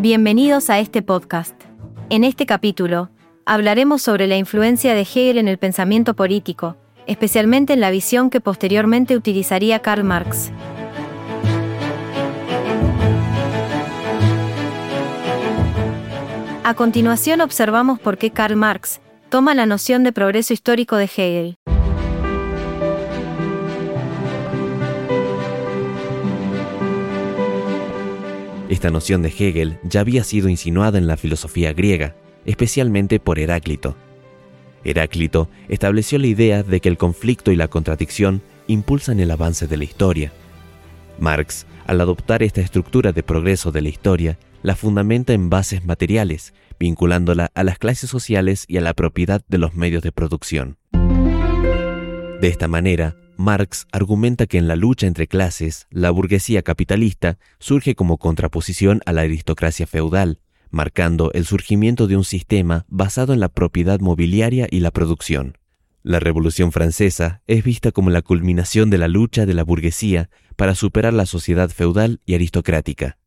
Bienvenidos a este podcast. En este capítulo, hablaremos sobre la influencia de Hegel en el pensamiento político, especialmente en la visión que posteriormente utilizaría Karl Marx. A continuación observamos por qué Karl Marx toma la noción de progreso histórico de Hegel. Esta noción de Hegel ya había sido insinuada en la filosofía griega, especialmente por Heráclito. Heráclito estableció la idea de que el conflicto y la contradicción impulsan el avance de la historia. Marx, al adoptar esta estructura de progreso de la historia, la fundamenta en bases materiales, vinculándola a las clases sociales y a la propiedad de los medios de producción. De esta manera, Marx argumenta que en la lucha entre clases, la burguesía capitalista surge como contraposición a la aristocracia feudal, marcando el surgimiento de un sistema basado en la propiedad mobiliaria y la producción. La Revolución Francesa es vista como la culminación de la lucha de la burguesía para superar la sociedad feudal y aristocrática.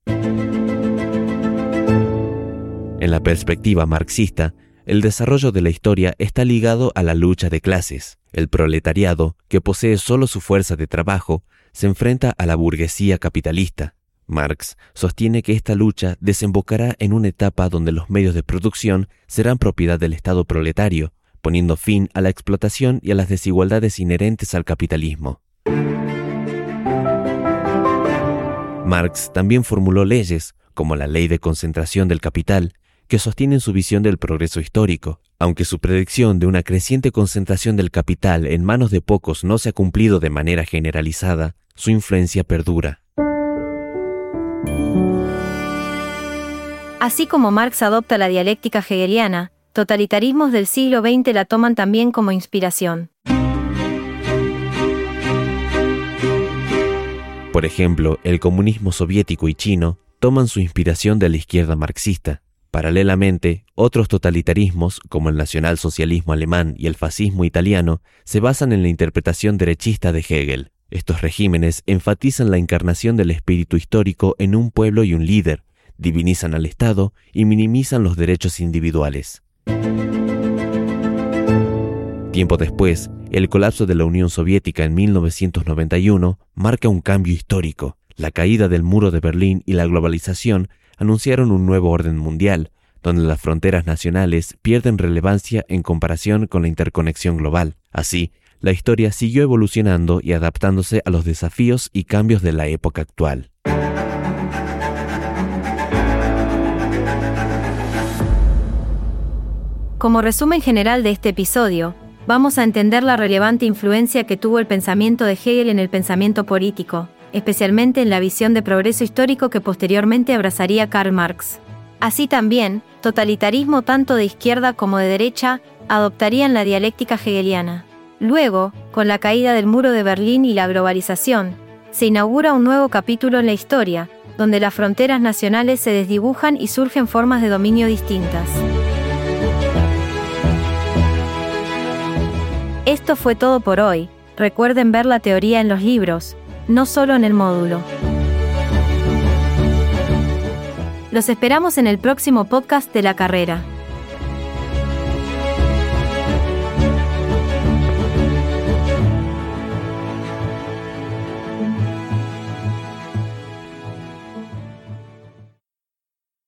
En la perspectiva marxista, el desarrollo de la historia está ligado a la lucha de clases. El proletariado, que posee solo su fuerza de trabajo, se enfrenta a la burguesía capitalista. Marx sostiene que esta lucha desembocará en una etapa donde los medios de producción serán propiedad del Estado proletario, poniendo fin a la explotación y a las desigualdades inherentes al capitalismo. Marx también formuló leyes, como la ley de concentración del capital, que sostienen su visión del progreso histórico. Aunque su predicción de una creciente concentración del capital en manos de pocos no se ha cumplido de manera generalizada, su influencia perdura. Así como Marx adopta la dialéctica hegeliana, totalitarismos del siglo XX la toman también como inspiración. Por ejemplo, el comunismo soviético y chino toman su inspiración de la izquierda marxista. Paralelamente, otros totalitarismos, como el nacionalsocialismo alemán y el fascismo italiano, se basan en la interpretación derechista de Hegel. Estos regímenes enfatizan la encarnación del espíritu histórico en un pueblo y un líder, divinizan al Estado y minimizan los derechos individuales. Tiempo después, el colapso de la Unión Soviética en 1991 marca un cambio histórico. La caída del muro de Berlín y la globalización anunciaron un nuevo orden mundial, donde las fronteras nacionales pierden relevancia en comparación con la interconexión global. Así, la historia siguió evolucionando y adaptándose a los desafíos y cambios de la época actual. Como resumen general de este episodio, vamos a entender la relevante influencia que tuvo el pensamiento de Hegel en el pensamiento político, especialmente en la visión de progreso histórico que posteriormente abrazaría Karl Marx. Así también, totalitarismo tanto de izquierda como de derecha adoptarían la dialéctica hegeliana. Luego, con la caída del muro de Berlín y la globalización, se inaugura un nuevo capítulo en la historia, donde las fronteras nacionales se desdibujan y surgen formas de dominio distintas. Esto fue todo por hoy. Recuerden ver la teoría en los libros, no solo en el módulo. Los esperamos en el próximo podcast de la carrera.